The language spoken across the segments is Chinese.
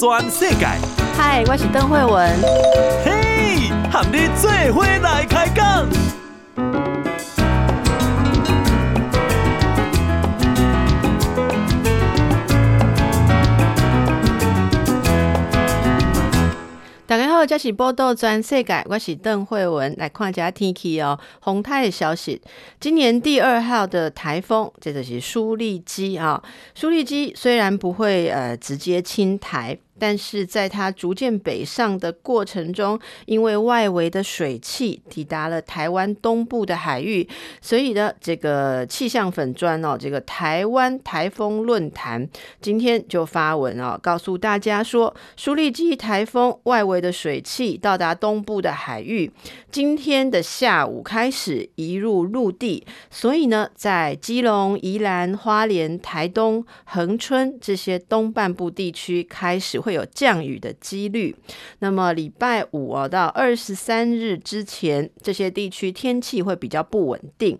全世界。嗨，我是邓惠文。嘿，和你做伙来开讲。大家好，这是报道全世界，我是邓惠文，来看一下天气哦。洪台的消息，今年第二号的台风，这就是苏力基啊。苏力基虽然不会呃直接侵台。但是在它逐渐北上的过程中，因为外围的水汽抵达了台湾东部的海域，所以呢，这个气象粉砖哦，这个台湾台风论坛今天就发文哦，告诉大家说，苏力基台风外围的水汽到达东部的海域，今天的下午开始移入陆地，所以呢，在基隆、宜兰、花莲、台东、恒春这些东半部地区开始会。会有降雨的几率。那么礼拜五啊到二十三日之前，这些地区天气会比较不稳定。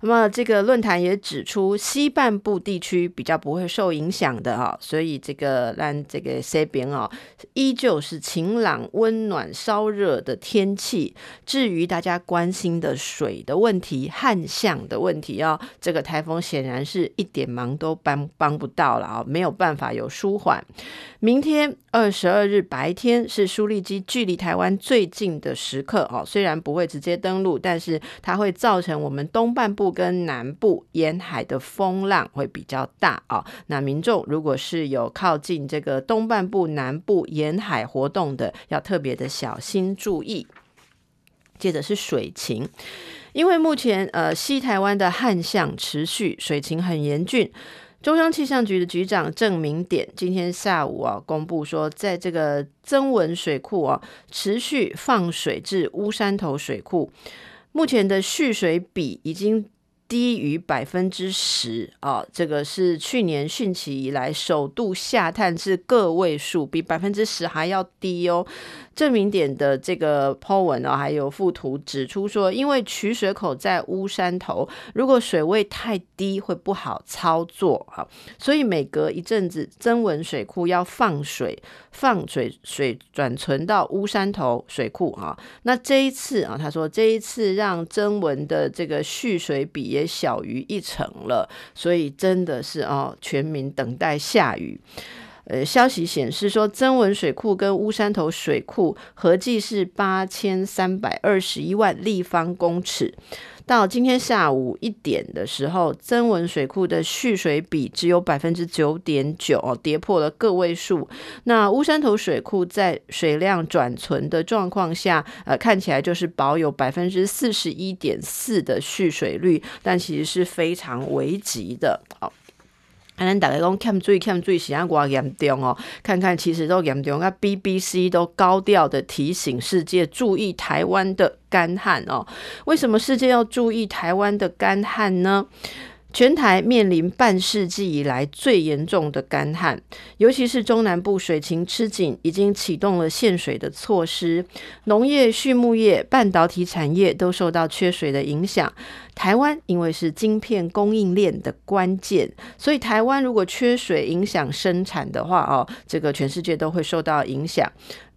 那么这个论坛也指出，西半部地区比较不会受影响的哈，所以这个让这个西边啊，依旧是晴朗、温暖、稍热的天气。至于大家关心的水的问题、旱象的问题哦，这个台风显然是一点忙都帮帮不到了啊，没有办法有舒缓。明天二十二日白天是舒力基距离台湾最近的时刻哦，虽然不会直接登陆，但是它会造成我们东半部。跟南部沿海的风浪会比较大啊，那民众如果是有靠近这个东半部、南部沿海活动的，要特别的小心注意。接着是水情，因为目前呃西台湾的旱象持续，水情很严峻。中央气象局的局长郑明典今天下午啊公布说，在这个增文水库啊持续放水至乌山头水库，目前的蓄水比已经。低于百分之十啊，这个是去年汛期以来首度下探至个位数，比百分之十还要低哦。证明点的这个 po 文呢，还有附图指出说，因为取水口在乌山头，如果水位太低会不好操作哈，所以每隔一阵子曾文水库要放水，放水水转存到乌山头水库哈。那这一次啊，他说这一次让曾文的这个蓄水比也小于一成了，所以真的是哦，全民等待下雨。呃，消息显示说，曾文水库跟乌山头水库合计是八千三百二十一万立方公尺。到今天下午一点的时候，曾文水库的蓄水比只有百分之九点九哦，跌破了个位数。那乌山头水库在水量转存的状况下，呃，看起来就是保有百分之四十一点四的蓄水率，但其实是非常危急的。好。还能大家讲欠水欠水是安多严重哦？看看其实都严重。啊 BBC 都高调的提醒世界注意台湾的干旱哦。为什么世界要注意台湾的干旱呢？全台面临半世纪以来最严重的干旱，尤其是中南部水情吃紧，已经启动了限水的措施。农业、畜牧业、半导体产业都受到缺水的影响。台湾因为是晶片供应链的关键，所以台湾如果缺水影响生产的话，哦，这个全世界都会受到影响。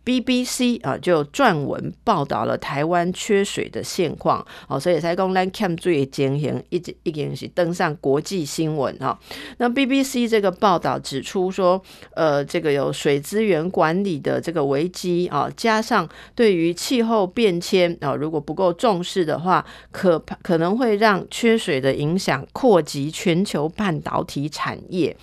BBC 啊，就撰文报道了台湾缺水的现况，哦，所以才讲咱欠水的情形，一直已经是登上国际新闻哈。那 BBC 这个报道指出说，呃，这个有水资源管理的这个危机啊，加上对于气候变迁啊，如果不够重视的话，可可能会让缺水的影响扩及全球半导体产业，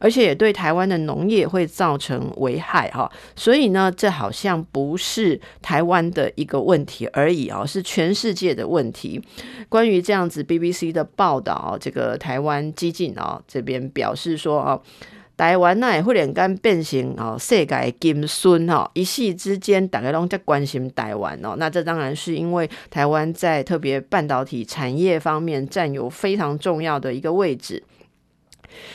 而且也对台湾的农业会造成危害哈。所以呢，这好。好像不是台湾的一个问题而已哦，是全世界的问题。关于这样子，BBC 的报道，这个台湾基进哦这边表示说哦，台湾那也忽然间变成哦世界金孙哈，一夕之间大家都在关心台湾哦。那这当然是因为台湾在特别半导体产业方面占有非常重要的一个位置。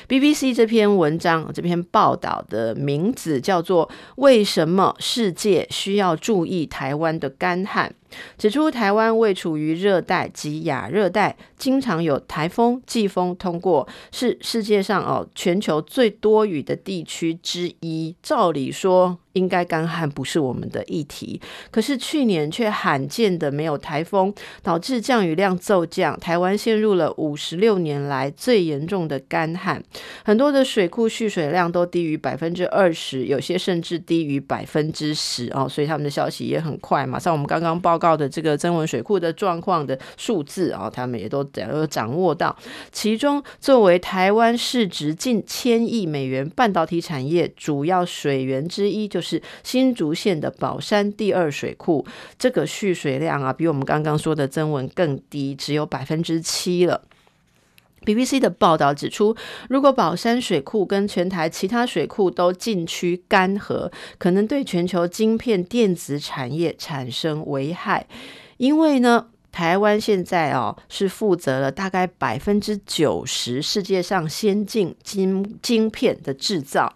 BBC 这篇文章，这篇报道的名字叫做《为什么世界需要注意台湾的干旱》。指出台湾位处于热带及亚热带，经常有台风、季风通过，是世界上哦全球最多雨的地区之一。照理说，应该干旱不是我们的议题，可是去年却罕见的没有台风，导致降雨量骤降，台湾陷入了五十六年来最严重的干旱，很多的水库蓄水量都低于百分之二十，有些甚至低于百分之十哦，所以他们的消息也很快，马上我们刚刚报告的这个增文水库的状况的数字啊、哦，他们也都掌握到，其中作为台湾市值近千亿美元半导体产业主要水源之一，就是。新竹县的宝山第二水库，这个蓄水量啊，比我们刚刚说的增文更低，只有百分之七了。BBC 的报道指出，如果宝山水库跟全台其他水库都禁区干涸，可能对全球晶片电子产业产生危害，因为呢。台湾现在哦是负责了大概百分之九十世界上先进晶晶片的制造，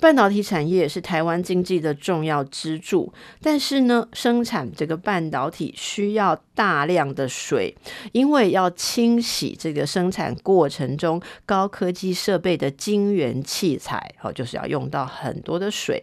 半导体产业是台湾经济的重要支柱。但是呢，生产这个半导体需要大量的水，因为要清洗这个生产过程中高科技设备的晶圆器材，哦，就是要用到很多的水。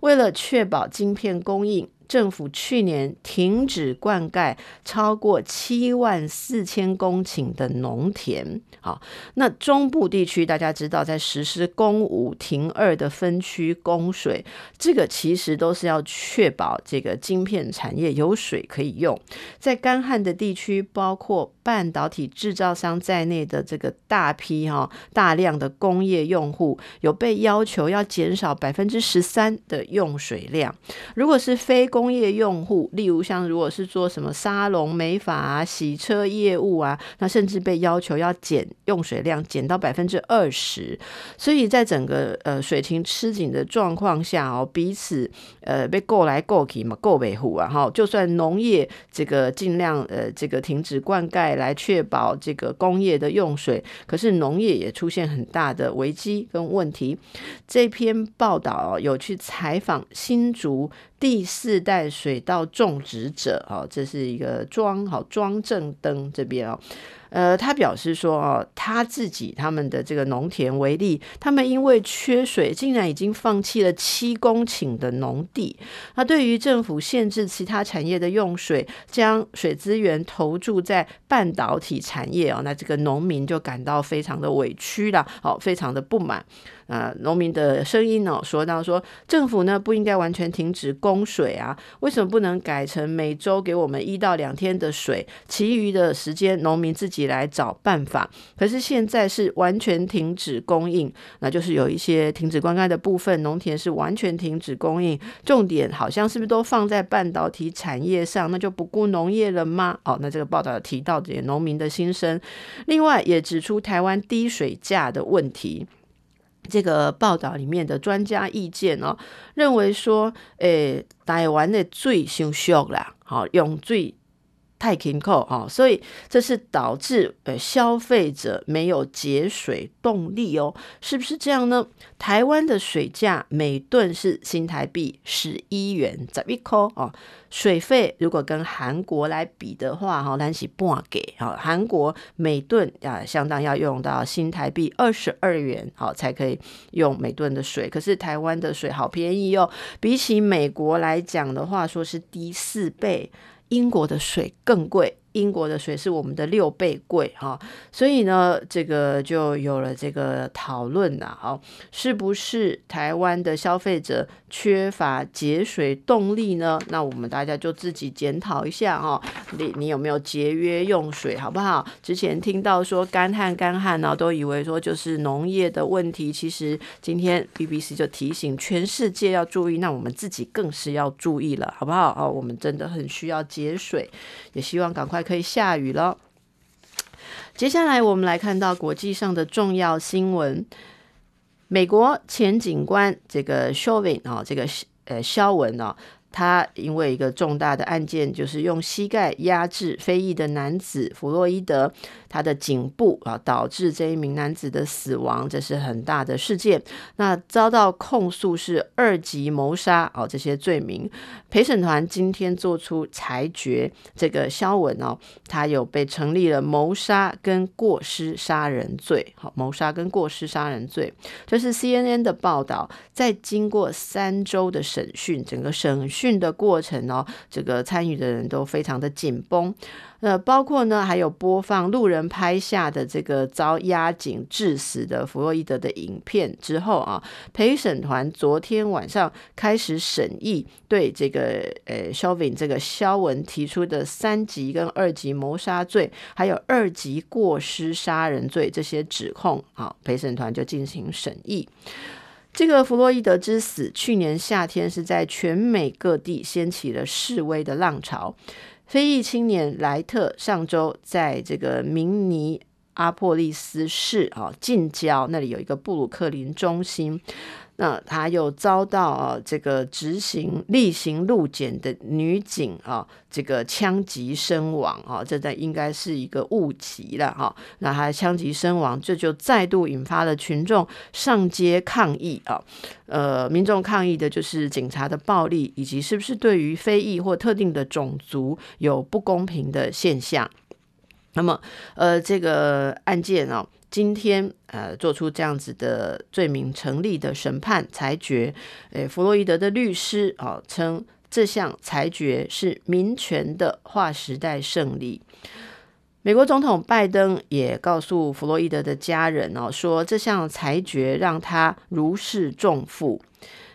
为了确保晶片供应。政府去年停止灌溉超过七万四千公顷的农田。好，那中部地区大家知道，在实施公五停二的分区供水，这个其实都是要确保这个晶片产业有水可以用。在干旱的地区，包括半导体制造商在内的这个大批哈大量的工业用户，有被要求要减少百分之十三的用水量。如果是非工业用户，例如像如果是做什么沙龙美发、洗车业务啊，那甚至被要求要减用水量，减到百分之二十。所以在整个呃水情吃紧的状况下哦，彼此呃被过来过去嘛，过维护啊哈。就算农业这个尽量呃这个停止灌溉来确保这个工业的用水，可是农业也出现很大的危机跟问题。这篇报道有去采访新竹。第四代水稻种植者，哦，这是一个庄，好庄正登这边哦，呃，他表示说，哦，他自己他们的这个农田为例，他们因为缺水，竟然已经放弃了七公顷的农地。那对于政府限制其他产业的用水，将水资源投注在半导体产业哦，那这个农民就感到非常的委屈了，哦，非常的不满。啊，农民的声音呢，说到说政府呢不应该完全停止供水啊，为什么不能改成每周给我们一到两天的水，其余的时间农民自己来找办法？可是现在是完全停止供应，那就是有一些停止灌溉的部分，农田是完全停止供应，重点好像是不是都放在半导体产业上？那就不顾农业了吗？哦，那这个报道提到这些农民的心声，另外也指出台湾低水价的问题。这个报道里面的专家意见哦，认为说，诶，台湾的水太俗啦，好用水太勤扣啊，所以这是导致呃消费者没有节水动力哦，是不是这样呢？台湾的水价每吨是新台币十一元十一块哦。水费如果跟韩国来比的话，哈，咱是半给，哈，韩国每吨啊，相当要用到新台币二十二元，好才可以用每吨的水。可是台湾的水好便宜哦，比起美国来讲的话，说是低四倍，英国的水更贵。英国的水是我们的六倍贵哈，所以呢，这个就有了这个讨论呐，哈，是不是台湾的消费者缺乏节水动力呢？那我们大家就自己检讨一下哈，你你有没有节约用水，好不好？之前听到说干旱干旱呢，都以为说就是农业的问题，其实今天 BBC 就提醒全世界要注意，那我们自己更是要注意了，好不好？哦，我们真的很需要节水，也希望赶快。可以下雨了。接下来我们来看到国际上的重要新闻。美国前警官这个肖文啊，这个呃肖文啊。他因为一个重大的案件，就是用膝盖压制非裔的男子弗洛伊德，他的颈部啊，导致这一名男子的死亡，这是很大的事件。那遭到控诉是二级谋杀哦，这些罪名。陪审团今天做出裁决，这个肖文哦，他有被成立了谋杀跟过失杀人罪。好，谋杀跟过失杀人罪，这是 CNN 的报道。在经过三周的审讯，整个审讯的过程哦，这个参与的人都非常的紧绷。呃，包括呢，还有播放路人拍下的这个遭压紧致死的弗洛伊德的影片之后啊，陪审团昨天晚上开始审议对这个呃，Chauvin 这个肖文提出的三级跟二级谋杀罪，还有二级过失杀人罪这些指控啊，陪审团就进行审议。这个弗洛伊德之死，去年夏天是在全美各地掀起了示威的浪潮。非裔青年莱特上周在这个明尼阿波利斯市啊近郊那里有一个布鲁克林中心，那他又遭到啊这个执行例行路检的女警啊这个枪击身亡啊，这在应该是一个误击了哈。那他枪击身亡，这就再度引发了群众上街抗议啊。呃，民众抗议的就是警察的暴力，以及是不是对于非裔或特定的种族有不公平的现象。那么，呃，这个案件哦，今天呃做出这样子的罪名成立的审判裁决，诶，弗洛伊德的律师哦称这项裁决是民权的划时代胜利。美国总统拜登也告诉弗洛伊德的家人哦，说这项裁决让他如释重负。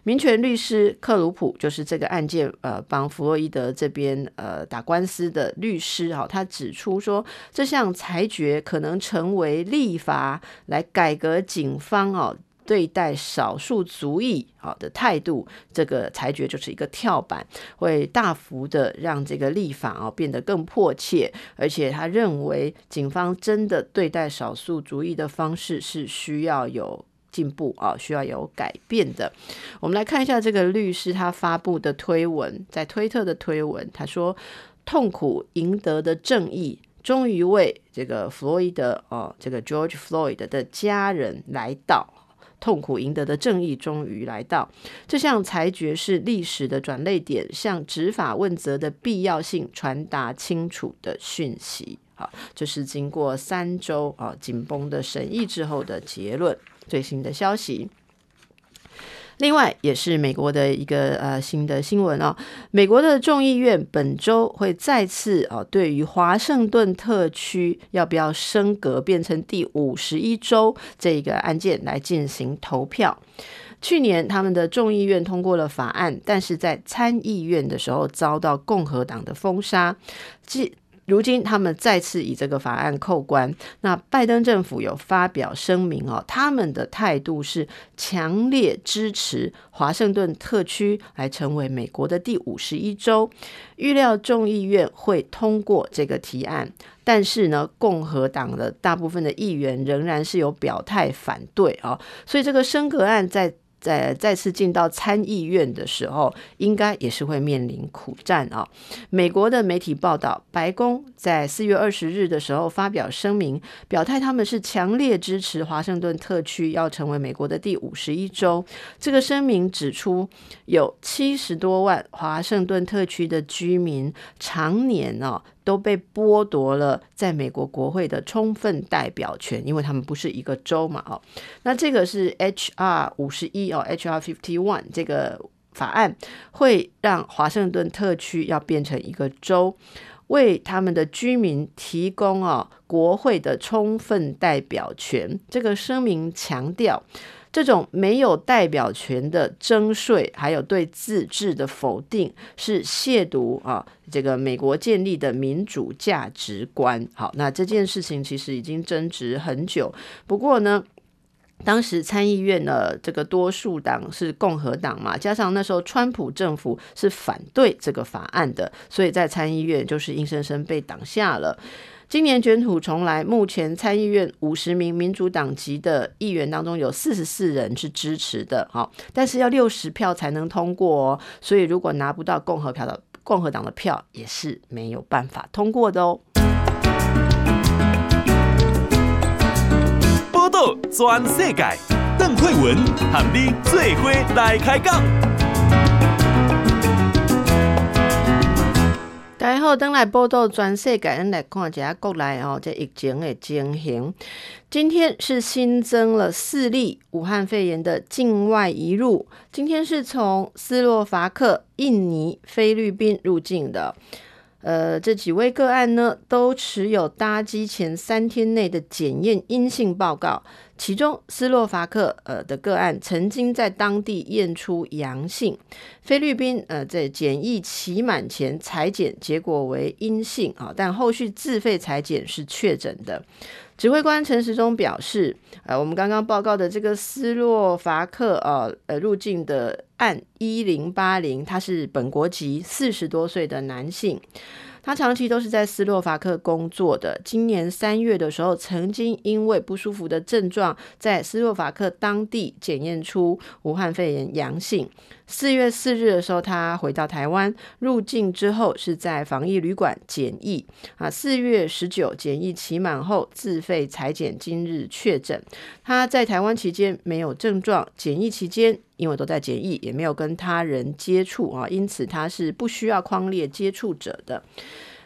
民权律师克鲁普就是这个案件呃帮弗洛伊德这边呃打官司的律师哈，他指出说，这项裁决可能成为立法来改革警方哦对待少数族裔好的态度，这个裁决就是一个跳板，会大幅的让这个立法哦变得更迫切，而且他认为警方真的对待少数族裔的方式是需要有。进步啊，需要有改变的。我们来看一下这个律师他发布的推文，在推特的推文，他说：“痛苦赢得的正义终于为这个弗洛伊德哦，这个 George Floyd 的家人来到。痛苦赢得的正义终于来到。这项裁决是历史的转捩点，向执法问责的必要性传达清楚的讯息。好，这是经过三周啊紧绷的审议之后的结论。”最新的消息，另外也是美国的一个呃新的新闻哦。美国的众议院本周会再次哦，对于华盛顿特区要不要升格变成第五十一州这个案件来进行投票。去年他们的众议院通过了法案，但是在参议院的时候遭到共和党的封杀。如今他们再次以这个法案扣关，那拜登政府有发表声明哦，他们的态度是强烈支持华盛顿特区来成为美国的第五十一州。预料众议院会通过这个提案，但是呢，共和党的大部分的议员仍然是有表态反对啊，所以这个升格案在。在再次进到参议院的时候，应该也是会面临苦战啊。美国的媒体报道，白宫在四月二十日的时候发表声明，表态他们是强烈支持华盛顿特区要成为美国的第五十一州。这个声明指出，有七十多万华盛顿特区的居民常年啊。都被剥夺了在美国国会的充分代表权，因为他们不是一个州嘛，哦，那这个是 HR 五十一哦，HR fifty one 这个法案会让华盛顿特区要变成一个州，为他们的居民提供哦国会的充分代表权。这个声明强调。这种没有代表权的征税，还有对自治的否定，是亵渎啊！这个美国建立的民主价值观。好，那这件事情其实已经争执很久。不过呢，当时参议院呢，这个多数党是共和党嘛，加上那时候川普政府是反对这个法案的，所以在参议院就是硬生生被挡下了。今年卷土重来，目前参议院五十名民主党籍的议员当中有四十四人是支持的，好，但是要六十票才能通过哦，所以如果拿不到共和票的共和党的票，也是没有办法通过的哦。报道全世界，邓惠文喊你最伙来开讲。大家好，等来报道全世界，咱来看一下国内哦，这疫情的情形。今天是新增了四例武汉肺炎的境外移入，今天是从斯洛伐克、印尼、菲律宾入境的。呃，这几位个案呢，都持有搭机前三天内的检验阴性报告。其中，斯洛伐克呃的个案曾经在当地验出阳性，菲律宾呃在检疫期满前采检结果为阴性啊，但后续自费采检是确诊的。指挥官陈时中表示，呃，我们刚刚报告的这个斯洛伐克呃呃入境的案一零八零，他是本国籍，四十多岁的男性。他长期都是在斯洛伐克工作的。今年三月的时候，曾经因为不舒服的症状，在斯洛伐克当地检验出武汉肺炎阳性。四月四日的时候，他回到台湾入境之后，是在防疫旅馆检疫啊。四月十九检疫期满后自费采检，今日确诊。他在台湾期间没有症状，检疫期间因为都在检疫，也没有跟他人接触啊，因此他是不需要匡列接触者的。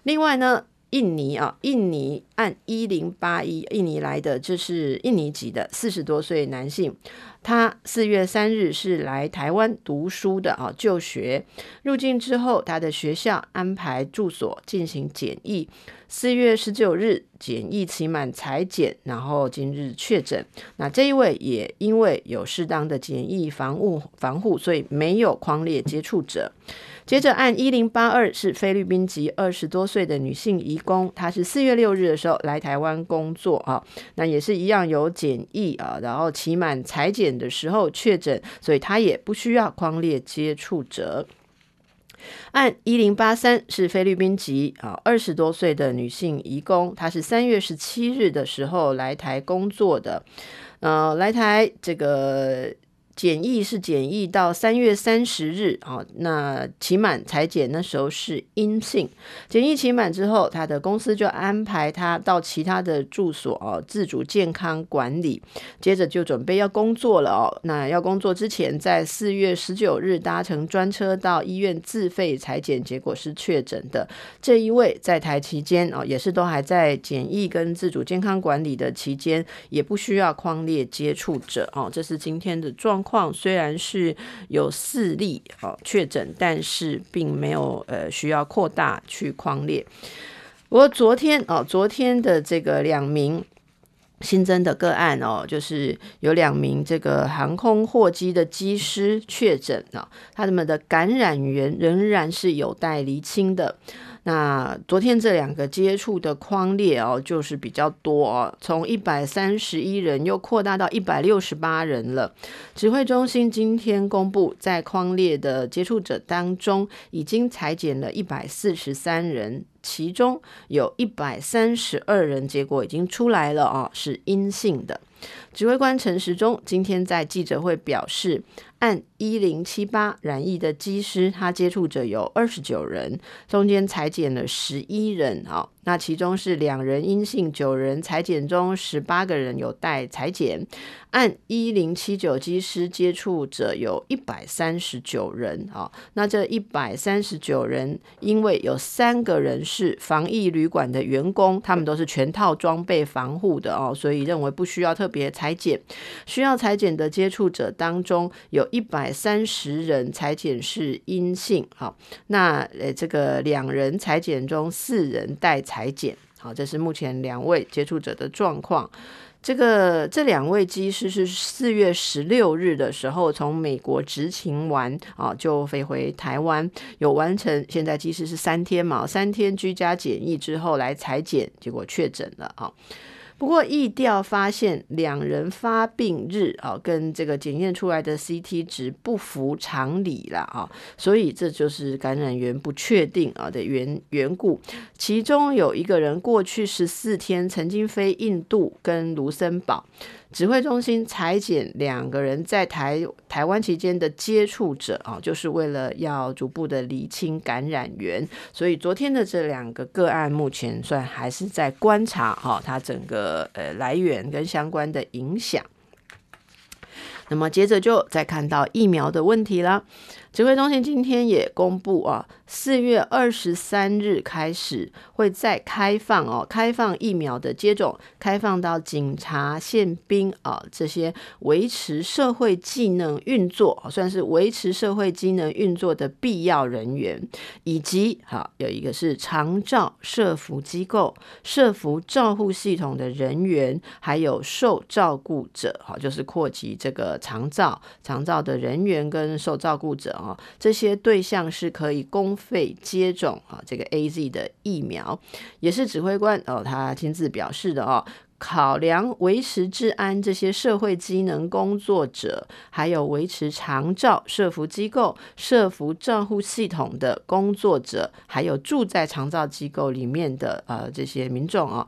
另外呢，印尼啊，印尼案一零八一，印尼来的，这是印尼籍的四十多岁男性。他四月三日是来台湾读书的啊，就学入境之后，他的学校安排住所进行检疫。四月十九日检疫期满采检，然后今日确诊。那这一位也因为有适当的检疫防护防护，所以没有匡列接触者。接着按一零八二是菲律宾籍二十多岁的女性移工，她是四月六日的来台湾工作啊，那也是一样有检疫啊，然后期满裁检的时候确诊，所以他也不需要匡列接触者。案一零八三是菲律宾籍啊二十多岁的女性移工，她是三月十七日的时候来台工作的，呃，来台这个。检疫是检疫到三月三十日，哦，那期满采检那时候是阴性。检疫期满之后，他的公司就安排他到其他的住所哦，自主健康管理。接着就准备要工作了哦。那要工作之前，在四月十九日搭乘专车到医院自费采检，结果是确诊的。这一位在台期间哦，也是都还在检疫跟自主健康管理的期间，也不需要框列接触者哦。这是今天的状况虽然是有四例哦确诊，但是并没有呃需要扩大去框列。不过昨天哦，昨天的这个两名新增的个案哦，就是有两名这个航空货机的机师确诊了，他们的感染源仍然是有待厘清的。那昨天这两个接触的框列哦，就是比较多哦，从一百三十一人又扩大到一百六十八人了。指挥中心今天公布，在框列的接触者当中，已经裁减了一百四十三人，其中有一百三十二人结果已经出来了哦，是阴性的。指挥官陈时中今天在记者会表示，按一零七八染疫的机师，他接触者有二十九人，中间裁剪了十一人啊。那其中是两人阴性，九人裁剪中十八个人有待裁剪。按一零七九机师接触者有一百三十九人啊。那这一百三十九人，因为有三个人是防疫旅馆的员工，他们都是全套装备防护的哦，所以认为不需要特别裁剪。需要裁剪的接触者当中，有一百三十人裁剪是阴性。好，那呃这个两人裁剪中四人待裁剪，好，这是目前两位接触者的状况。这个这两位机师是四月十六日的时候从美国执勤完啊，就飞回台湾，有完成。现在机师是三天嘛，三天居家检疫之后来裁剪，结果确诊了啊。不过疫调发现两人发病日啊，跟这个检验出来的 CT 值不符常理了啊，所以这就是感染源不确定啊的缘缘故。其中有一个人过去十四天曾经飞印度跟卢森堡。指挥中心采检两个人在台台湾期间的接触者啊，就是为了要逐步的厘清感染源。所以昨天的这两个个案，目前算还是在观察哈，它整个呃来源跟相关的影响。那么接着就再看到疫苗的问题了。指挥中心今天也公布啊，四月二十三日开始会再开放哦，开放疫苗的接种，开放到警察、宪兵啊这些维持社会机能运作，算是维持社会机能运作的必要人员，以及哈有一个是长照社福机构、社福照护系统的人员，还有受照顾者，好就是扩及这个长照、长照的人员跟受照顾者哦。这些对象是可以公费接种啊，这个 AZ 的疫苗，也是指挥官哦，他亲自表示的哦。考量维持治安这些社会机能工作者，还有维持长照社福机构、社福照护系统的工作者，还有住在长照机构里面的呃这些民众啊。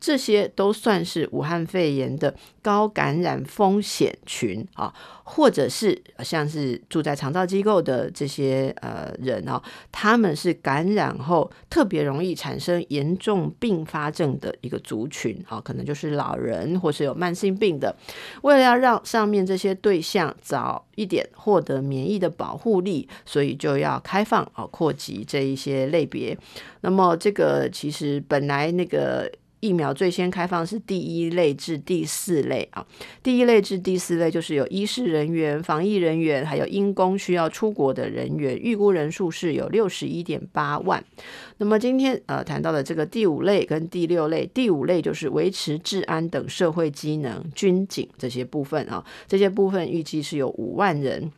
这些都算是武汉肺炎的高感染风险群啊，或者是像是住在长照机构的这些呃人啊，他们是感染后特别容易产生严重并发症的一个族群啊，可能就是老人或是有慢性病的。为了要让上面这些对象早一点获得免疫的保护力，所以就要开放啊，扩及这一些类别。那么这个其实本来那个。疫苗最先开放是第一类至第四类啊，第一类至第四类就是有医事人员、防疫人员，还有因公需要出国的人员，预估人数是有六十一点八万。那么今天呃谈到的这个第五类跟第六类，第五类就是维持治安等社会机能、军警这些部分啊，这些部分预计是有五万人。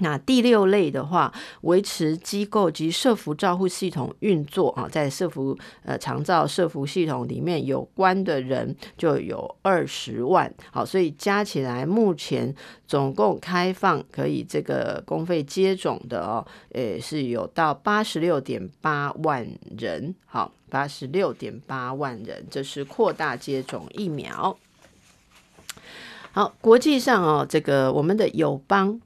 那第六类的话，维持机构及社福照护系统运作啊，在社福呃长照社福系统里面有关的人就有二十万，好，所以加起来目前总共开放可以这个公费接种的哦，诶是有到八十六点八万人，好，八十六点八万人，这是扩大接种疫苗。好，国际上哦，这个我们的友邦。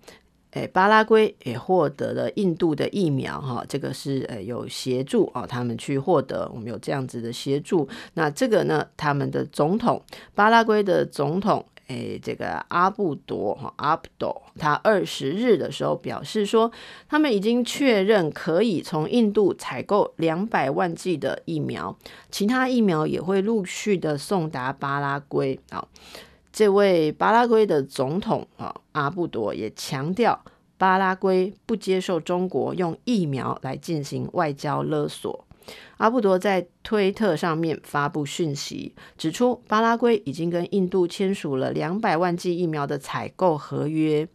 诶，巴拉圭也获得了印度的疫苗，哈，这个是呃有协助啊，他们去获得，我们有这样子的协助。那这个呢，他们的总统，巴拉圭的总统，诶，这个阿布多哈阿布多，他二十日的时候表示说，他们已经确认可以从印度采购两百万剂的疫苗，其他疫苗也会陆续的送达巴拉圭啊。这位巴拉圭的总统啊，阿布多也强调，巴拉圭不接受中国用疫苗来进行外交勒索。阿布多在推特上面发布讯息，指出巴拉圭已经跟印度签署了两百万剂疫苗的采购合约。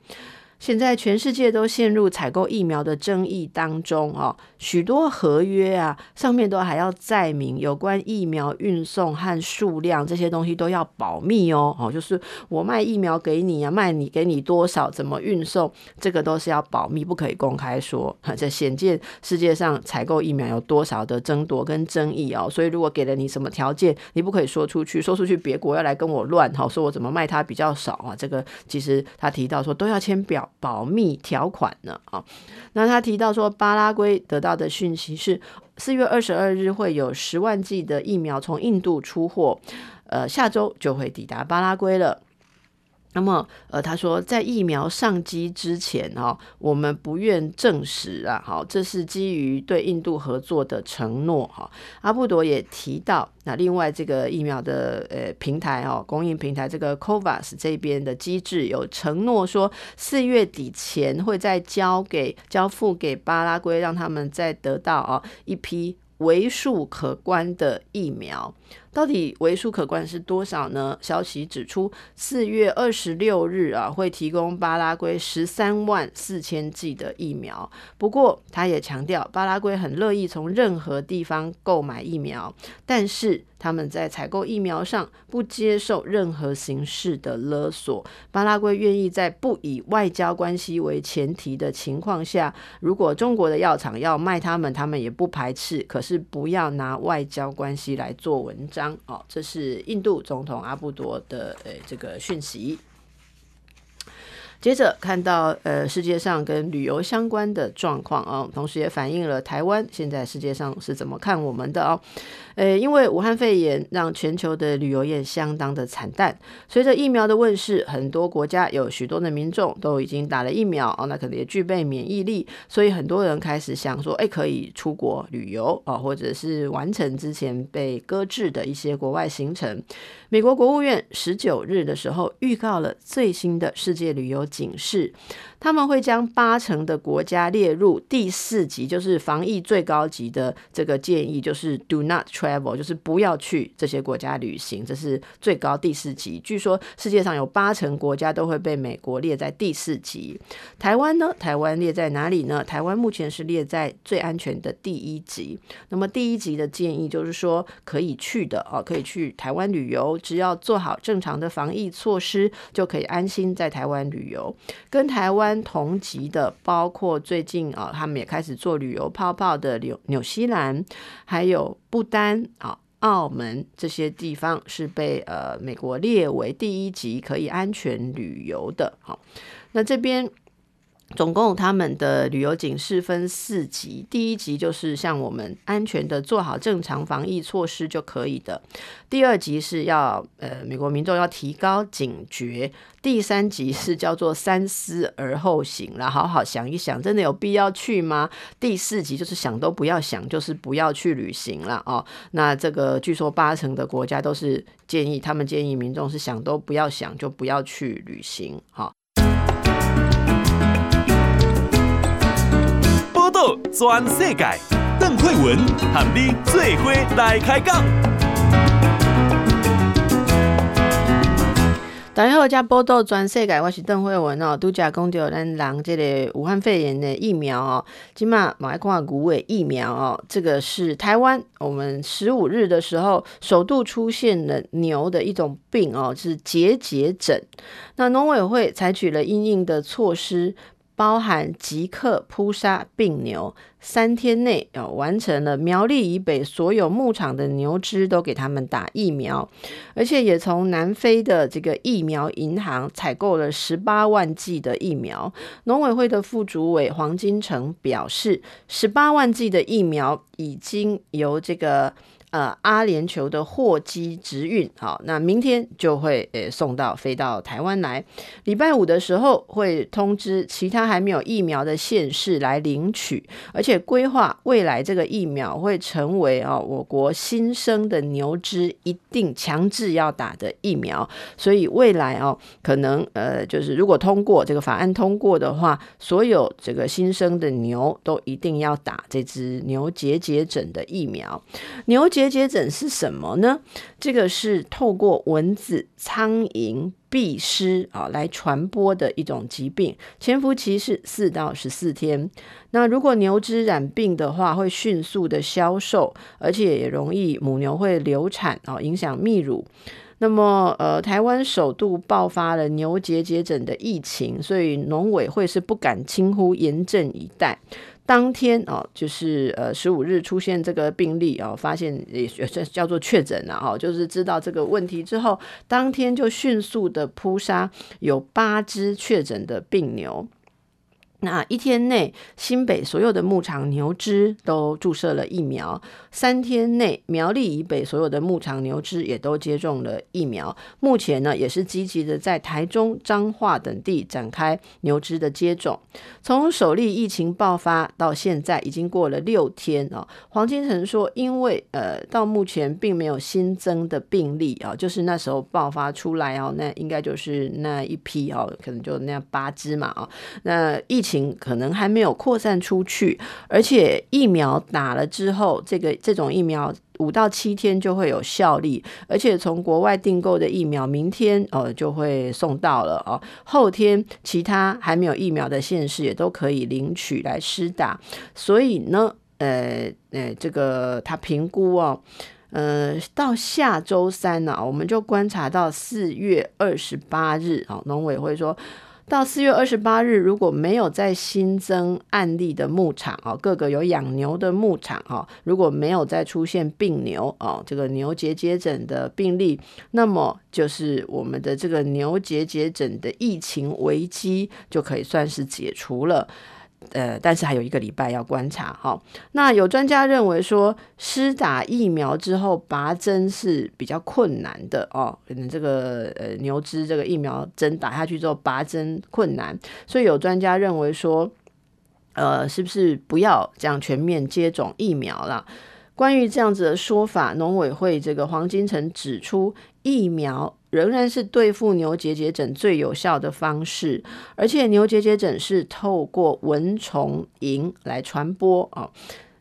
现在全世界都陷入采购疫苗的争议当中哦，许多合约啊上面都还要载明有关疫苗运送和数量这些东西都要保密哦哦，就是我卖疫苗给你啊，卖你给你多少，怎么运送，这个都是要保密，不可以公开说。这显见世界上采购疫苗有多少的争夺跟争议哦，所以如果给了你什么条件，你不可以说出去，说出去别国要来跟我乱哈，说我怎么卖它比较少啊？这个其实他提到说都要签表。保密条款呢？啊，那他提到说，巴拉圭得到的讯息是，四月二十二日会有十万剂的疫苗从印度出货，呃，下周就会抵达巴拉圭了。那么，呃，他说，在疫苗上机之前，哈，我们不愿证实啊，好，这是基于对印度合作的承诺，哈。阿布多也提到，那另外这个疫苗的呃平台，哦，供应平台这个 COVAX 这边的机制有承诺说，四月底前会再交给交付给巴拉圭，让他们再得到啊一批为数可观的疫苗。到底为数可观是多少呢？消息指出，四月二十六日啊，会提供巴拉圭十三万四千剂的疫苗。不过，他也强调，巴拉圭很乐意从任何地方购买疫苗，但是。他们在采购疫苗上不接受任何形式的勒索。巴拉圭愿意在不以外交关系为前提的情况下，如果中国的药厂要卖他们，他们也不排斥。可是不要拿外交关系来做文章哦。这是印度总统阿布多的呃这个讯息。接着看到呃世界上跟旅游相关的状况啊，同时也反映了台湾现在世界上是怎么看我们的哦。呃，因为武汉肺炎让全球的旅游业相当的惨淡。随着疫苗的问世，很多国家有许多的民众都已经打了疫苗哦，那可能也具备免疫力，所以很多人开始想说，哎，可以出国旅游啊，或者是完成之前被搁置的一些国外行程。美国国务院十九日的时候预告了最新的世界旅游警示。他们会将八成的国家列入第四级，就是防疫最高级的这个建议，就是 Do not 就是不要去这些国家旅行，这是最高第四级。据说世界上有八成国家都会被美国列在第四级。台湾呢？台湾列在哪里呢？台湾目前是列在最安全的第一级。那么第一级的建议就是说可以去的哦，可以去台湾旅游，只要做好正常的防疫措施，就可以安心在台湾旅游。跟台湾。同级的包括最近啊，他们也开始做旅游泡泡的纽纽西兰，还有不丹啊、澳门这些地方是被呃美国列为第一级可以安全旅游的。好，那这边。总共他们的旅游警示分四级，第一级就是像我们安全的做好正常防疫措施就可以的，第二级是要呃美国民众要提高警觉，第三级是叫做三思而后行，然后好好想一想，真的有必要去吗？第四级就是想都不要想，就是不要去旅行了哦。那这个据说八成的国家都是建议，他们建议民众是想都不要想，就不要去旅行，好。全世界，邓惠文和你做伙来开讲。大家好，加报道全世界，我是邓惠文哦。拄则讲到咱人这个武汉肺炎的疫苗哦，今嘛马来看古尾疫苗哦，这个是台湾我们十五日的时候首度出现了牛的一种病哦，是结节疹。那农委会采取了因应的措施。包含即刻扑杀病牛，三天内要完成了苗栗以北所有牧场的牛只都给他们打疫苗，而且也从南非的这个疫苗银行采购了十八万剂的疫苗。农委会的副主委黄金城表示，十八万剂的疫苗已经由这个。呃，阿联酋的货机直运，好，那明天就会呃送到飞到台湾来。礼拜五的时候会通知其他还没有疫苗的县市来领取，而且规划未来这个疫苗会成为啊我国新生的牛只一定强制要打的疫苗。所以未来哦，可能呃就是如果通过这个法案通过的话，所有这个新生的牛都一定要打这支牛结节疹的疫苗，牛。结节疹是什么呢？这个是透过蚊子、苍蝇、壁虱啊来传播的一种疾病，潜伏期是四到十四天。那如果牛只染病的话，会迅速的消瘦，而且也容易母牛会流产啊，影响泌乳。那么，呃，台湾首度爆发了牛结节疹的疫情，所以农委会是不敢轻忽，严阵以待。当天哦，就是呃十五日出现这个病例哦，发现也叫做确诊了哦，就是知道这个问题之后，当天就迅速的扑杀有八只确诊的病牛。那一天内，新北所有的牧场牛只都注射了疫苗。三天内，苗栗以北所有的牧场牛只也都接种了疫苗。目前呢，也是积极的在台中、彰化等地展开牛只的接种。从首例疫情爆发到现在，已经过了六天哦。黄金城说，因为呃，到目前并没有新增的病例啊，就是那时候爆发出来哦，那应该就是那一批哦，可能就那八只嘛啊，那疫。情可能还没有扩散出去，而且疫苗打了之后，这个这种疫苗五到七天就会有效力，而且从国外订购的疫苗，明天呃就会送到了哦，后天其他还没有疫苗的县市也都可以领取来施打，所以呢，呃呃，这个他评估哦。呃，到下周三呢、我们就观察到四月二十八日啊，农委会说到四月二十八日，如果没有再新增案例的牧场哦，各个有养牛的牧场哦，如果没有再出现病牛哦，这个牛结节疹的病例，那么就是我们的这个牛结节疹的疫情危机就可以算是解除了。呃，但是还有一个礼拜要观察哈。那有专家认为说，施打疫苗之后拔针是比较困难的哦，可能这个呃牛只这个疫苗针打下去之后拔针困难，所以有专家认为说，呃，是不是不要这样全面接种疫苗了？关于这样子的说法，农委会这个黄金城指出，疫苗仍然是对付牛结节疹最有效的方式，而且牛结节疹是透过蚊虫蝇来传播啊，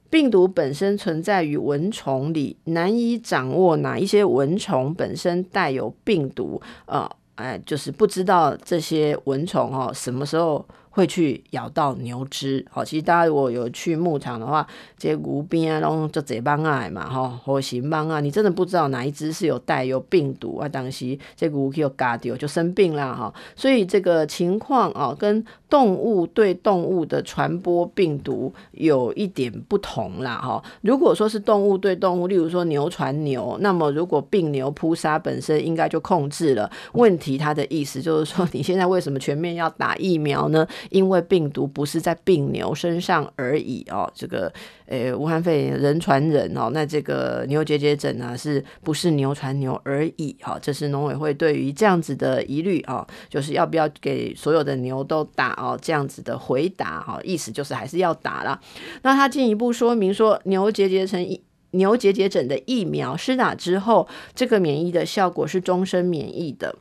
病毒本身存在于蚊虫里，难以掌握哪一些蚊虫本身带有病毒啊，哎，就是不知道这些蚊虫哦什么时候。会去咬到牛只，好，其实大家如果有去牧场的话，这些牛边啊，然后就这帮啊嘛，哈，或行帮啊，你真的不知道哪一只是有带有病毒啊，当时这个牛就嘎掉就生病了哈，所以这个情况啊，跟动物对动物的传播病毒有一点不同啦哈。如果说是动物对动物，例如说牛传牛，那么如果病牛扑杀本身应该就控制了问题。他的意思就是说，你现在为什么全面要打疫苗呢？因为病毒不是在病牛身上而已哦，这个呃，武汉肺炎人传人哦，那这个牛结节疹呢，是不是牛传牛而已？哈，这是农委会对于这样子的疑虑啊，就是要不要给所有的牛都打哦，这样子的回答哈，意思就是还是要打啦。那他进一步说明说，牛结节成。牛结节疹的疫苗施打之后，这个免疫的效果是终身免疫的。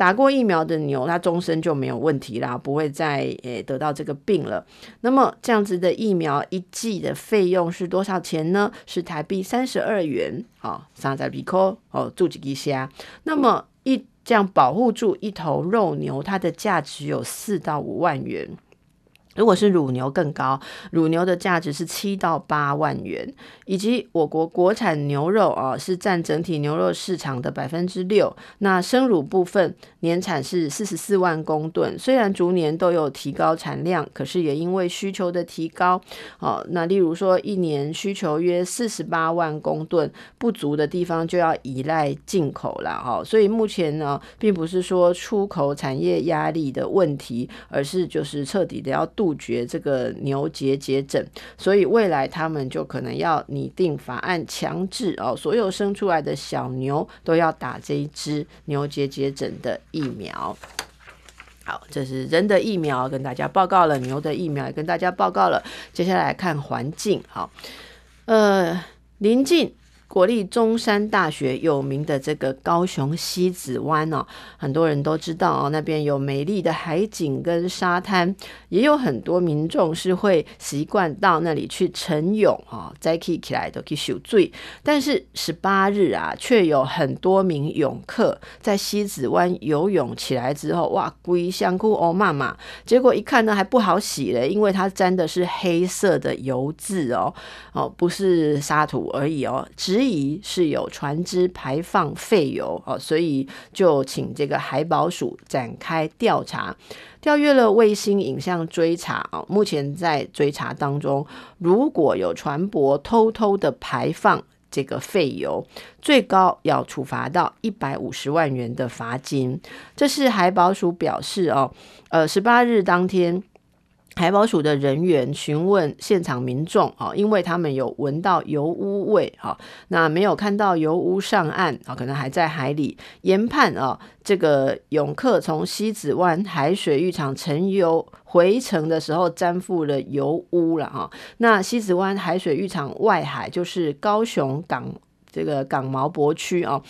打过疫苗的牛，它终身就没有问题啦，不会再诶得到这个病了。那么这样子的疫苗一剂的费用是多少钱呢？是台币三十二元好，三十二块哦，住几下。那么一这样保护住一头肉牛，它的价值有四到五万元。如果是乳牛更高，乳牛的价值是七到八万元，以及我国国产牛肉啊是占整体牛肉市场的百分之六。那生乳部分年产是四十四万公吨，虽然逐年都有提高产量，可是也因为需求的提高，哦，那例如说一年需求约四十八万公吨，不足的地方就要依赖进口了哈。所以目前呢，并不是说出口产业压力的问题，而是就是彻底的要度。杜绝这个牛结节疹，所以未来他们就可能要拟定法案，强制哦，所有生出来的小牛都要打这一支牛结节疹的疫苗。好，这是人的疫苗跟大家报告了，牛的疫苗也跟大家报告了。接下来看环境，好，呃，临近。国立中山大学有名的这个高雄西子湾哦，很多人都知道哦，那边有美丽的海景跟沙滩，也有很多民众是会习惯到那里去晨泳啊，再起起来都去受水。但是十八日啊，却有很多名泳客在西子湾游泳起来之后，哇，龟香菇哦妈妈，结果一看呢还不好洗嘞，因为它沾的是黑色的油渍哦，哦不是沙土而已哦，只质疑是有船只排放废油哦，所以就请这个海保署展开调查，调阅了卫星影像追查啊，目前在追查当中，如果有船舶偷偷的排放这个废油，最高要处罚到一百五十万元的罚金。这是海保署表示哦，呃，十八日当天。海保署的人员询问现场民众啊，因为他们有闻到油污味啊，那没有看到油污上岸啊，可能还在海里。研判啊，这个泳客从西子湾海水浴场乘游回程的时候沾附了油污了哈。那西子湾海水浴场外海就是高雄港这个港毛博区啊。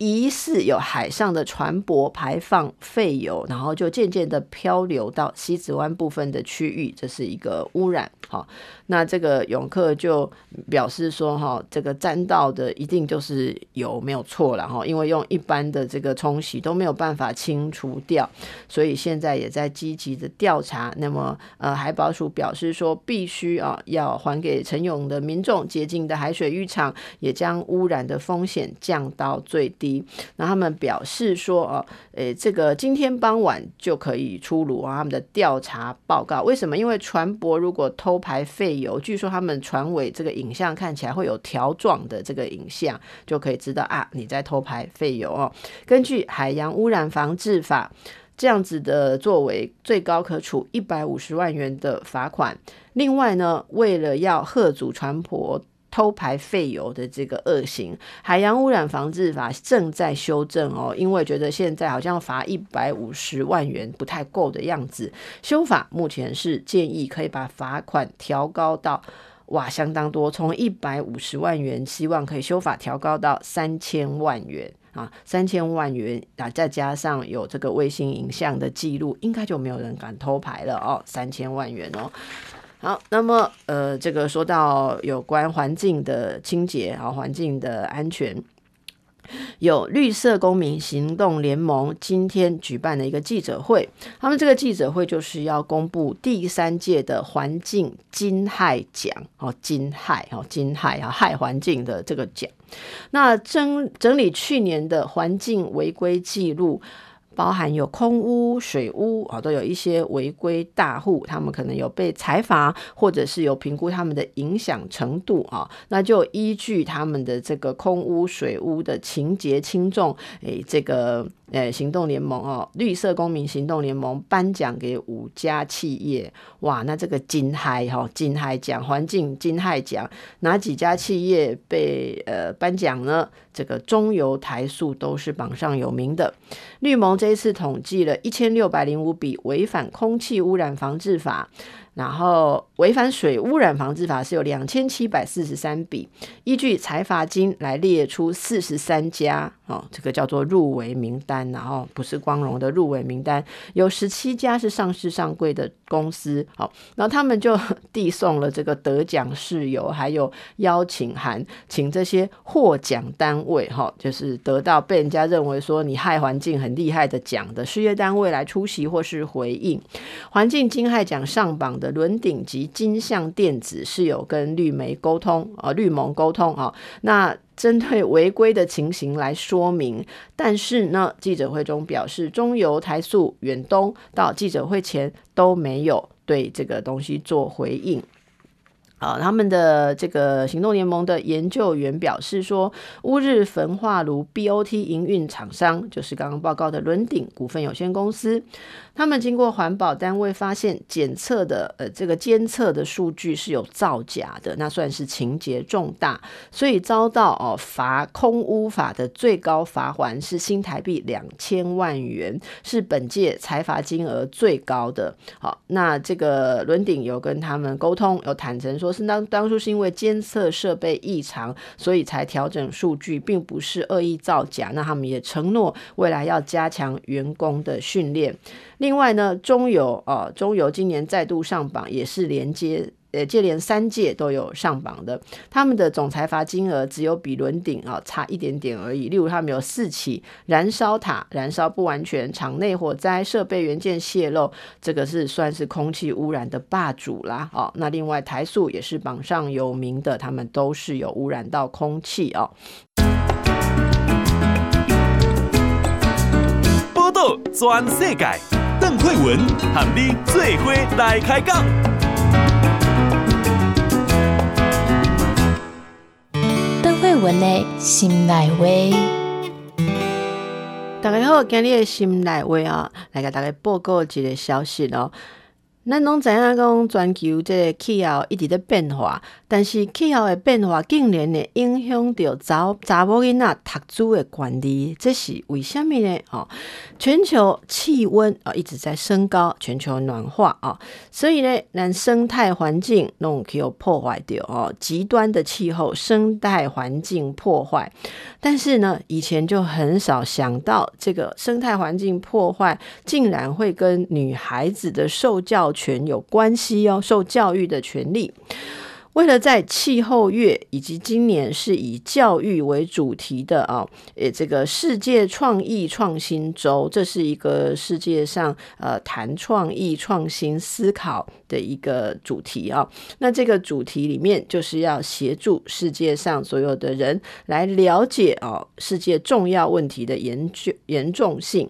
疑似有海上的船舶排放废油，然后就渐渐的漂流到西子湾部分的区域，这是一个污染。好，那这个泳客就表示说，哈，这个沾到的一定就是油，没有错了哈，因为用一般的这个冲洗都没有办法清除掉，所以现在也在积极的调查。那么，呃，海保署表示说，必须啊要还给陈勇的民众洁净的海水浴场，也将污染的风险降到最低。那他们表示说，哦，诶，这个今天傍晚就可以出炉啊，他们的调查报告。为什么？因为船舶如果偷排废油，据说他们船尾这个影像看起来会有条状的这个影像，就可以知道啊，你在偷排废油哦。根据海洋污染防治法，这样子的作为，最高可处一百五十万元的罚款。另外呢，为了要吓阻船舶。偷排废油的这个恶行，海洋污染防治法正在修正哦，因为觉得现在好像罚一百五十万元不太够的样子。修法目前是建议可以把罚款调高到哇相当多，从一百五十万元，希望可以修法调高到三千万元啊，三千万元啊，再加上有这个卫星影像的记录，应该就没有人敢偷排了哦，三千万元哦。好，那么呃，这个说到有关环境的清洁啊，环境的安全，有绿色公民行动联盟今天举办了一个记者会，他们这个记者会就是要公布第三届的环境金害奖哦，金害哦，金害啊，害环境的这个奖，那整整理去年的环境违规记录。包含有空屋、水屋啊，都有一些违规大户，他们可能有被裁罚，或者是有评估他们的影响程度啊，那就依据他们的这个空屋、水屋的情节轻重，诶，这个。诶，行动联盟哦，绿色公民行动联盟颁奖给五家企业，哇，那这个金海哈金海奖环境金海奖，哪几家企业被呃颁奖呢？这个中油、台塑都是榜上有名的。绿盟这一次统计了一千六百零五笔违反空气污染防治法。然后违反水污染防治法是有两千七百四十三笔，依据裁罚金来列出四十三家哦，这个叫做入围名单，然后不是光荣的入围名单，有十七家是上市上柜的公司，好，然后他们就 递送了这个得奖事由，还有邀请函，请这些获奖单位哈，就是得到被人家认为说你害环境很厉害的奖的事业单位来出席或是回应，环境侵害奖上榜的。轮顶及金像电子是有跟绿媒沟通啊，绿盟沟通啊，那针对违规的情形来说明，但是呢，记者会中表示，中油、台塑、远东到记者会前都没有对这个东西做回应。啊，他们的这个行动联盟的研究员表示说，乌日焚化炉 BOT 营运厂商就是刚刚报告的轮鼎股份有限公司。他们经过环保单位发现检测的呃这个监测的数据是有造假的，那算是情节重大，所以遭到哦罚空污法的最高罚锾是新台币两千万元，是本届财罚金额最高的。好，那这个轮鼎有跟他们沟通，有坦诚说是当当初是因为监测设备异常，所以才调整数据，并不是恶意造假。那他们也承诺未来要加强员工的训练。另外呢，中油啊，中油今年再度上榜，也是连接呃接连三届都有上榜的。他们的总裁罚金额只有比轮鼎啊差一点点而已。例如，他们有四起燃烧塔燃烧不完全、厂内火灾、设备元件泄漏，这个是算是空气污染的霸主啦。哦，那另外台塑也是榜上有名的，他们都是有污染到空气哦。报道全世界。邓慧文和你做伙来开讲。文的心内话，大家好，今日的心内话啊，来给大家报告一个消息哦。咱拢知影讲全球这个气候一直在变化，但是气候的变化竟然会影响到查查某囡仔读书的权利，这是为什么呢？哦，全球气温啊一直在升高，全球暖化啊，所以呢，咱生态环境拢有破坏掉哦，极端的气候，生态环境破坏。但是呢，以前就很少想到这个生态环境破坏竟然会跟女孩子的受教权有关系哦，受教育的权利。为了在气候月以及今年是以教育为主题的啊，呃，这个世界创意创新周，这是一个世界上呃谈创意创新思考的一个主题啊。那这个主题里面就是要协助世界上所有的人来了解哦，世界重要问题的严峻严重性。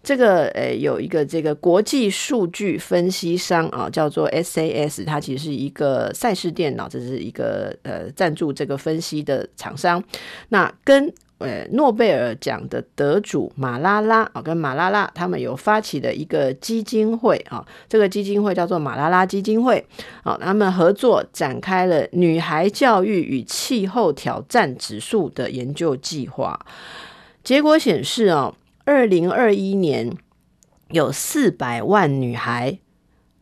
这个呃，有一个这个国际数据分析商啊，叫做 SAS，它其实是一个赛事电脑，这是一个呃赞助这个分析的厂商。那跟呃诺贝尔奖的得主马拉拉啊，跟马拉拉他们有发起的一个基金会啊，这个基金会叫做马拉拉基金会啊，他们合作展开了女孩教育与气候挑战指数的研究计划，结果显示啊。二零二一年有四百万女孩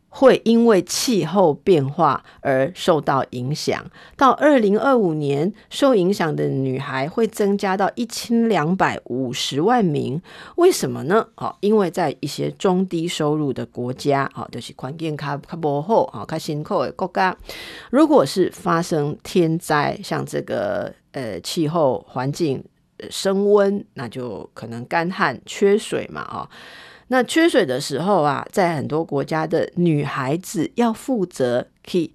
会因为气候变化而受到影响，到二零二五年，受影响的女孩会增加到一千两百五十万名。为什么呢？哦，因为在一些中低收入的国家，哦，就是环境卡卡不好，啊，卡辛苦的国家，如果是发生天灾，像这个呃气候环境。升温，那就可能干旱、缺水嘛，哦，那缺水的时候啊，在很多国家的女孩子要负责去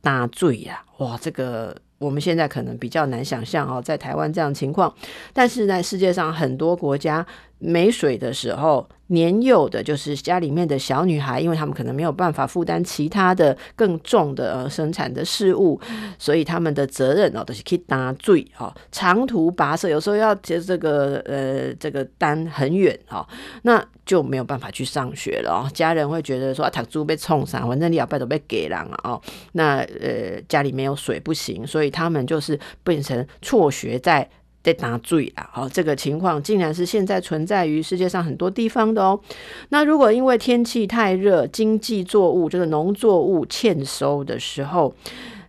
打水呀，哇，这个我们现在可能比较难想象哦，在台湾这样情况，但是在世界上很多国家没水的时候。年幼的，就是家里面的小女孩，因为他们可能没有办法负担其他的更重的呃生产的事物，所以他们的责任哦都是可以担水哦，长途跋涉，有时候要接这个呃这个单很远哦，那就没有办法去上学了哦。家人会觉得说啊，读书被冲散，反正你要拜都被给人了哦。那呃家里没有水不行，所以他们就是变成辍学在。得打醉啊！好，这个情况竟然是现在存在于世界上很多地方的哦。那如果因为天气太热，经济作物这个农作物欠收的时候，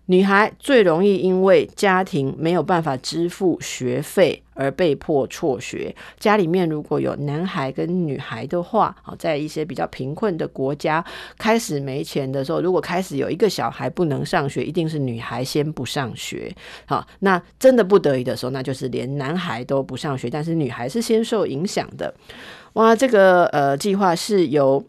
女孩最容易因为家庭没有办法支付学费而被迫辍学。家里面如果有男孩跟女孩的话，好，在一些比较贫困的国家，开始没钱的时候，如果开始有一个小孩不能上学，一定是女孩先不上学。好，那真的不得已的时候，那就是连男孩都不上学，但是女孩是先受影响的。哇，这个呃计划是由。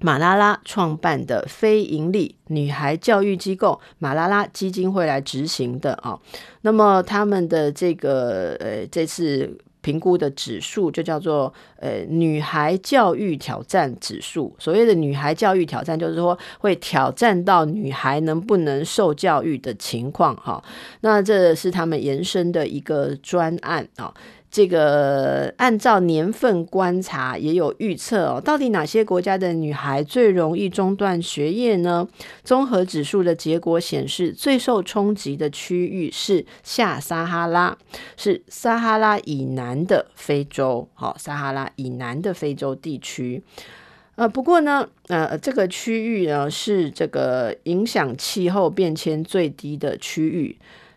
马拉拉创办的非营利女孩教育机构马拉拉基金会来执行的啊，那么他们的这个呃这次评估的指数就叫做呃女孩教育挑战指数。所谓的女孩教育挑战，就是说会挑战到女孩能不能受教育的情况哈。那这是他们延伸的一个专案啊。这个按照年份观察也有预测哦，到底哪些国家的女孩最容易中断学业呢？综合指数的结果显示，最受冲击的区域是下撒哈拉，是撒哈拉以南的非洲。好，撒哈拉以南的非洲地区。呃，不过呢，呃，这个区域呢是这个影响气候变迁最低的区域，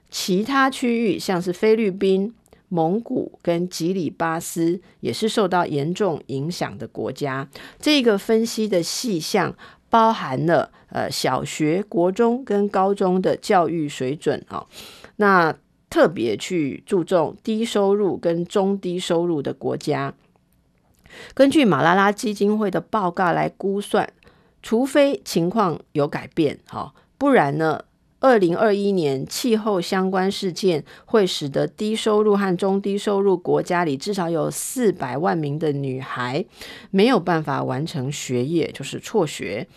其他区域像是菲律宾。蒙古跟吉里巴斯也是受到严重影响的国家。这个分析的细项包含了呃小学、国中跟高中的教育水准啊。那特别去注重低收入跟中低收入的国家。根据马拉拉基金会的报告来估算，除非情况有改变，哈，不然呢？二零二一年气候相关事件会使得低收入和中低收入国家里至少有四百万名的女孩没有办法完成学业，就是辍学。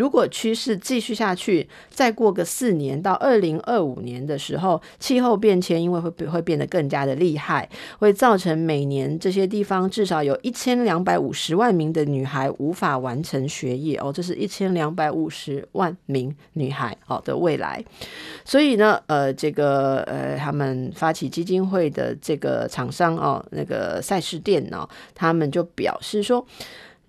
如果趋势继续下去，再过个四年到二零二五年的时候，气候变迁因为会会变得更加的厉害，会造成每年这些地方至少有一千两百五十万名的女孩无法完成学业哦，这是一千两百五十万名女孩哦的未来。所以呢，呃，这个呃，他们发起基金会的这个厂商哦，那个赛事电脑，他们就表示说。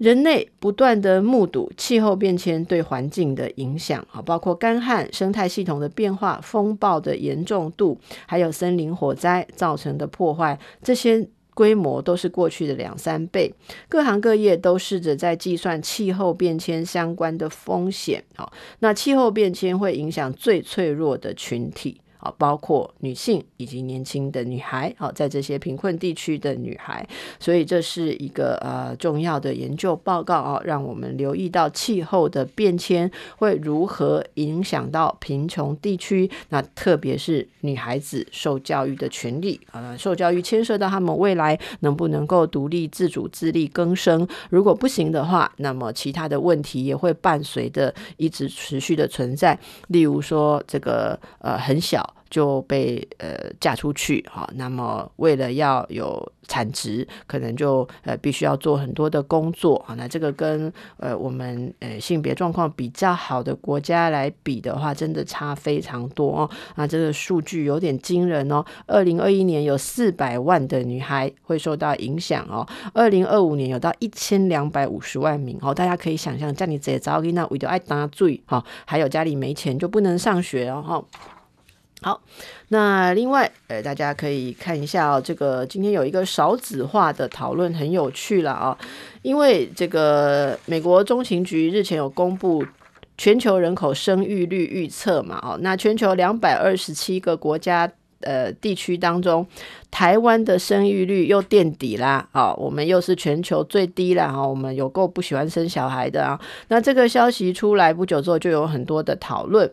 人类不断地目睹气候变迁对环境的影响啊，包括干旱、生态系统的变化、风暴的严重度，还有森林火灾造成的破坏，这些规模都是过去的两三倍。各行各业都试着在计算气候变迁相关的风险啊。那气候变迁会影响最脆弱的群体。啊，包括女性以及年轻的女孩，好，在这些贫困地区的女孩，所以这是一个呃重要的研究报告啊，让我们留意到气候的变迁会如何影响到贫穷地区，那特别是女孩子受教育的权利啊，受教育牵涉到他们未来能不能够独立自主自力更生，如果不行的话，那么其他的问题也会伴随着一直持续的存在，例如说这个呃很小。就被呃嫁出去哈，那么为了要有产值，可能就呃必须要做很多的工作啊。那这个跟呃我们呃性别状况比较好的国家来比的话，真的差非常多哦。那这个数据有点惊人哦。二零二一年有四百万的女孩会受到影响哦，二零二五年有到一千两百五十万名哦。大家可以想象，在你这早给那为了爱打罪哈，还有家里没钱就不能上学哦。好，那另外，呃，大家可以看一下哦，这个今天有一个少子化的讨论，很有趣了啊。因为这个美国中情局日前有公布全球人口生育率预测嘛，哦，那全球两百二十七个国家呃地区当中，台湾的生育率又垫底啦，哦，我们又是全球最低了哈，我们有够不喜欢生小孩的啊。那这个消息出来不久之后，就有很多的讨论。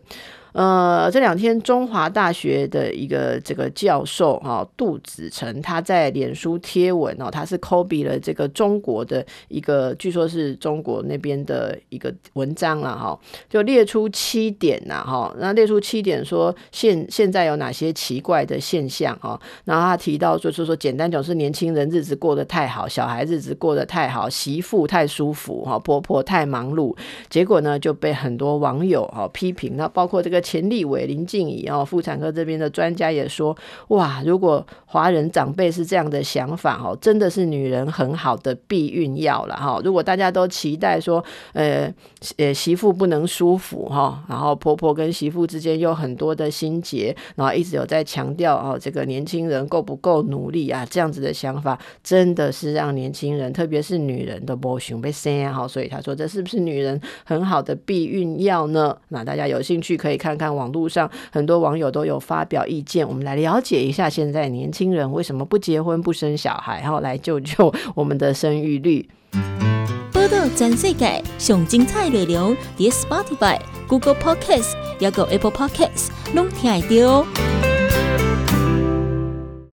呃，这两天中华大学的一个这个教授哈、哦、杜子成，他在脸书贴文哦，他是 copy 了这个中国的一个，据说是中国那边的一个文章了哈、就列出七点呐哈，那列出七点说现现在有哪些奇怪的现象哈、哦，然后他提到就是说，简单讲是年轻人日子过得太好，小孩日子过得太好，媳妇太舒服哈，婆婆太忙碌，结果呢就被很多网友哈批评，那包括这个。钱立伟林静怡哦，妇产科这边的专家也说，哇，如果华人长辈是这样的想法哦，真的是女人很好的避孕药了哈。如果大家都期待说，呃呃，媳妇不能舒服哈，然后婆婆跟媳妇之间有很多的心结，然后一直有在强调哦，这个年轻人够不够努力啊？这样子的想法真的是让年轻人，特别是女人都不想被生哈。所以他说，这是不是女人很好的避孕药呢？那大家有兴趣可以看。看看网络上很多网友都有发表意见，我们来了解一下现在年轻人为什么不结婚不生小孩，然后来救救我们的生育率。波道全世界上精彩内容，在 Spotify、Google Podcasts，还有 Apple Podcasts，拢听得到。